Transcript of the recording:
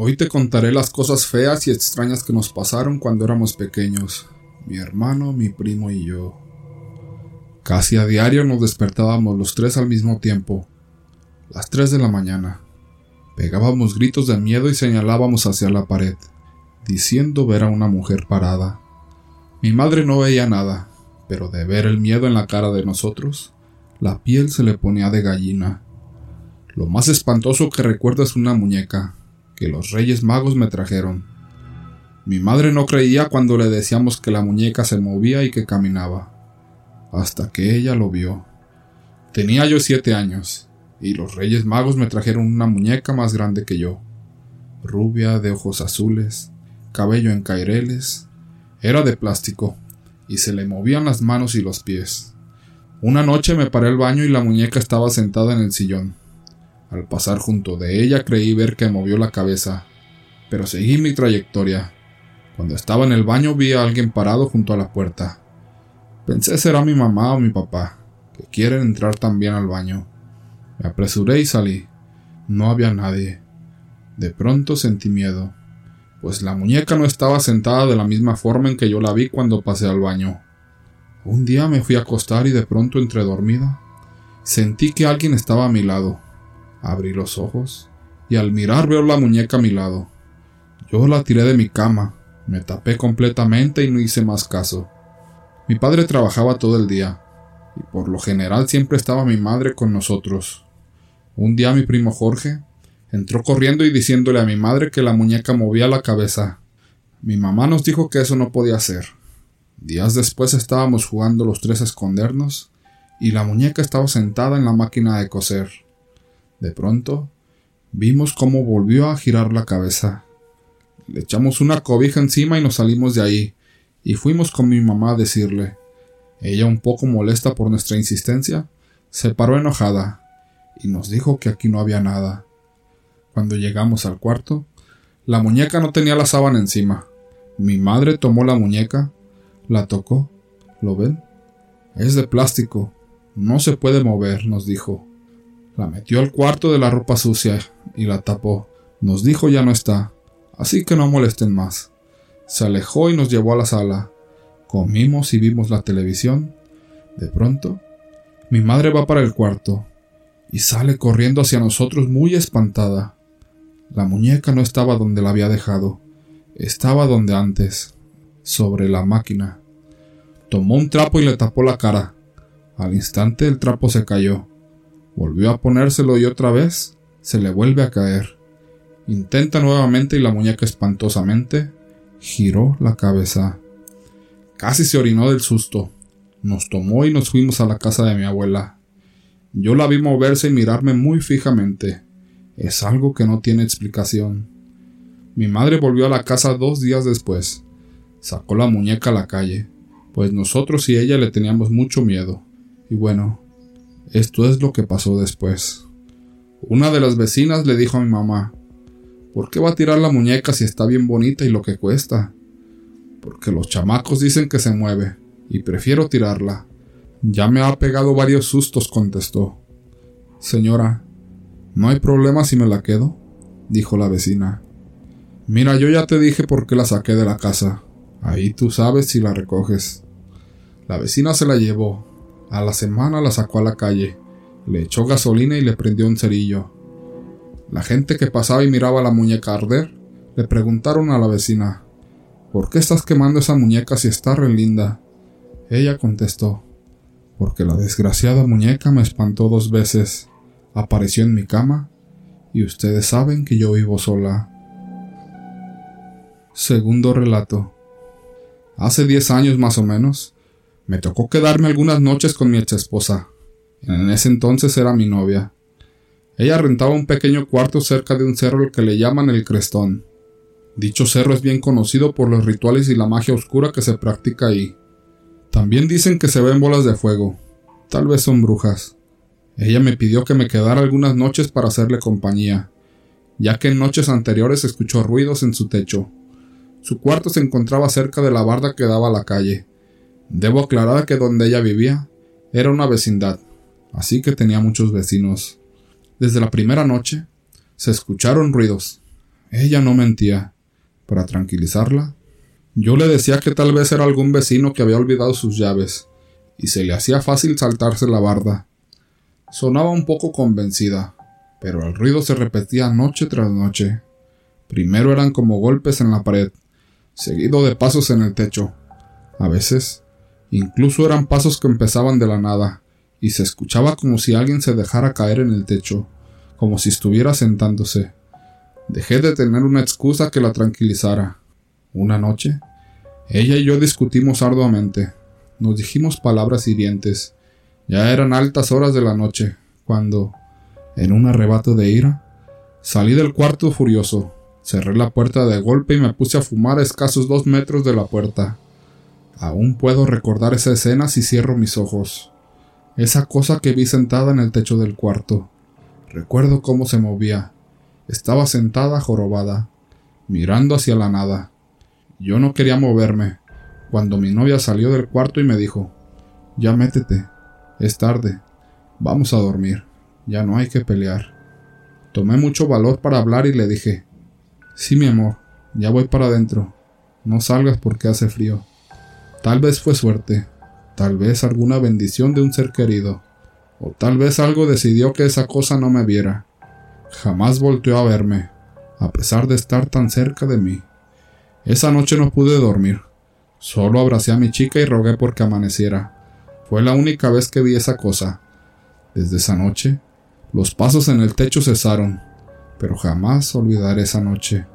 Hoy te contaré las cosas feas y extrañas que nos pasaron cuando éramos pequeños, mi hermano, mi primo y yo. Casi a diario nos despertábamos los tres al mismo tiempo, las tres de la mañana. Pegábamos gritos de miedo y señalábamos hacia la pared, diciendo ver a una mujer parada. Mi madre no veía nada, pero de ver el miedo en la cara de nosotros, la piel se le ponía de gallina. Lo más espantoso que recuerdo es una muñeca, que los Reyes Magos me trajeron. Mi madre no creía cuando le decíamos que la muñeca se movía y que caminaba, hasta que ella lo vio. Tenía yo siete años, y los Reyes Magos me trajeron una muñeca más grande que yo, rubia, de ojos azules, cabello en caireles, era de plástico, y se le movían las manos y los pies. Una noche me paré al baño y la muñeca estaba sentada en el sillón. Al pasar junto de ella creí ver que movió la cabeza, pero seguí mi trayectoria. Cuando estaba en el baño vi a alguien parado junto a la puerta. Pensé será mi mamá o mi papá, que quieren entrar también al baño. Me apresuré y salí. No había nadie. De pronto sentí miedo, pues la muñeca no estaba sentada de la misma forma en que yo la vi cuando pasé al baño. Un día me fui a acostar y de pronto entre dormida sentí que alguien estaba a mi lado. Abrí los ojos y al mirar veo la muñeca a mi lado. Yo la tiré de mi cama, me tapé completamente y no hice más caso. Mi padre trabajaba todo el día, y por lo general siempre estaba mi madre con nosotros. Un día mi primo Jorge entró corriendo y diciéndole a mi madre que la muñeca movía la cabeza. Mi mamá nos dijo que eso no podía ser. Días después estábamos jugando los tres a escondernos y la muñeca estaba sentada en la máquina de coser. De pronto, vimos cómo volvió a girar la cabeza. Le echamos una cobija encima y nos salimos de ahí, y fuimos con mi mamá a decirle. Ella, un poco molesta por nuestra insistencia, se paró enojada y nos dijo que aquí no había nada. Cuando llegamos al cuarto, la muñeca no tenía la sábana encima. Mi madre tomó la muñeca, la tocó. ¿Lo ven? Es de plástico. No se puede mover, nos dijo. La metió al cuarto de la ropa sucia y la tapó. Nos dijo ya no está, así que no molesten más. Se alejó y nos llevó a la sala. Comimos y vimos la televisión. De pronto, mi madre va para el cuarto y sale corriendo hacia nosotros muy espantada. La muñeca no estaba donde la había dejado, estaba donde antes, sobre la máquina. Tomó un trapo y le tapó la cara. Al instante el trapo se cayó. Volvió a ponérselo y otra vez se le vuelve a caer. Intenta nuevamente y la muñeca espantosamente giró la cabeza. Casi se orinó del susto. Nos tomó y nos fuimos a la casa de mi abuela. Yo la vi moverse y mirarme muy fijamente. Es algo que no tiene explicación. Mi madre volvió a la casa dos días después. Sacó la muñeca a la calle, pues nosotros y ella le teníamos mucho miedo. Y bueno, esto es lo que pasó después. Una de las vecinas le dijo a mi mamá, ¿por qué va a tirar la muñeca si está bien bonita y lo que cuesta? Porque los chamacos dicen que se mueve, y prefiero tirarla. Ya me ha pegado varios sustos, contestó. Señora, ¿no hay problema si me la quedo? dijo la vecina. Mira, yo ya te dije por qué la saqué de la casa. Ahí tú sabes si la recoges. La vecina se la llevó, a la semana la sacó a la calle, le echó gasolina y le prendió un cerillo. La gente que pasaba y miraba la muñeca arder le preguntaron a la vecina ¿Por qué estás quemando esa muñeca si está re linda? Ella contestó Porque la desgraciada muñeca me espantó dos veces. Apareció en mi cama y ustedes saben que yo vivo sola. Segundo relato. Hace diez años más o menos, me tocó quedarme algunas noches con mi ex esposa. En ese entonces era mi novia. Ella rentaba un pequeño cuarto cerca de un cerro al que le llaman el Crestón. Dicho cerro es bien conocido por los rituales y la magia oscura que se practica ahí. También dicen que se ven bolas de fuego. Tal vez son brujas. Ella me pidió que me quedara algunas noches para hacerle compañía, ya que en noches anteriores escuchó ruidos en su techo. Su cuarto se encontraba cerca de la barda que daba a la calle, Debo aclarar que donde ella vivía era una vecindad, así que tenía muchos vecinos. Desde la primera noche se escucharon ruidos. Ella no mentía. Para tranquilizarla, yo le decía que tal vez era algún vecino que había olvidado sus llaves, y se le hacía fácil saltarse la barda. Sonaba un poco convencida, pero el ruido se repetía noche tras noche. Primero eran como golpes en la pared, seguido de pasos en el techo. A veces, incluso eran pasos que empezaban de la nada, y se escuchaba como si alguien se dejara caer en el techo, como si estuviera sentándose. Dejé de tener una excusa que la tranquilizara. Una noche, ella y yo discutimos arduamente. Nos dijimos palabras hirientes. Ya eran altas horas de la noche, cuando, en un arrebato de ira, salí del cuarto furioso, cerré la puerta de golpe y me puse a fumar a escasos dos metros de la puerta. Aún puedo recordar esa escena si cierro mis ojos. Esa cosa que vi sentada en el techo del cuarto. Recuerdo cómo se movía, estaba sentada jorobada, mirando hacia la nada. Yo no quería moverme, cuando mi novia salió del cuarto y me dijo Ya métete, es tarde, vamos a dormir, ya no hay que pelear. Tomé mucho valor para hablar y le dije Sí, mi amor, ya voy para adentro, no salgas porque hace frío. Tal vez fue suerte, tal vez alguna bendición de un ser querido, o tal vez algo decidió que esa cosa no me viera. Jamás volteó a verme, a pesar de estar tan cerca de mí. Esa noche no pude dormir. Solo abracé a mi chica y rogué porque amaneciera. Fue la única vez que vi esa cosa. Desde esa noche, los pasos en el techo cesaron, pero jamás olvidaré esa noche.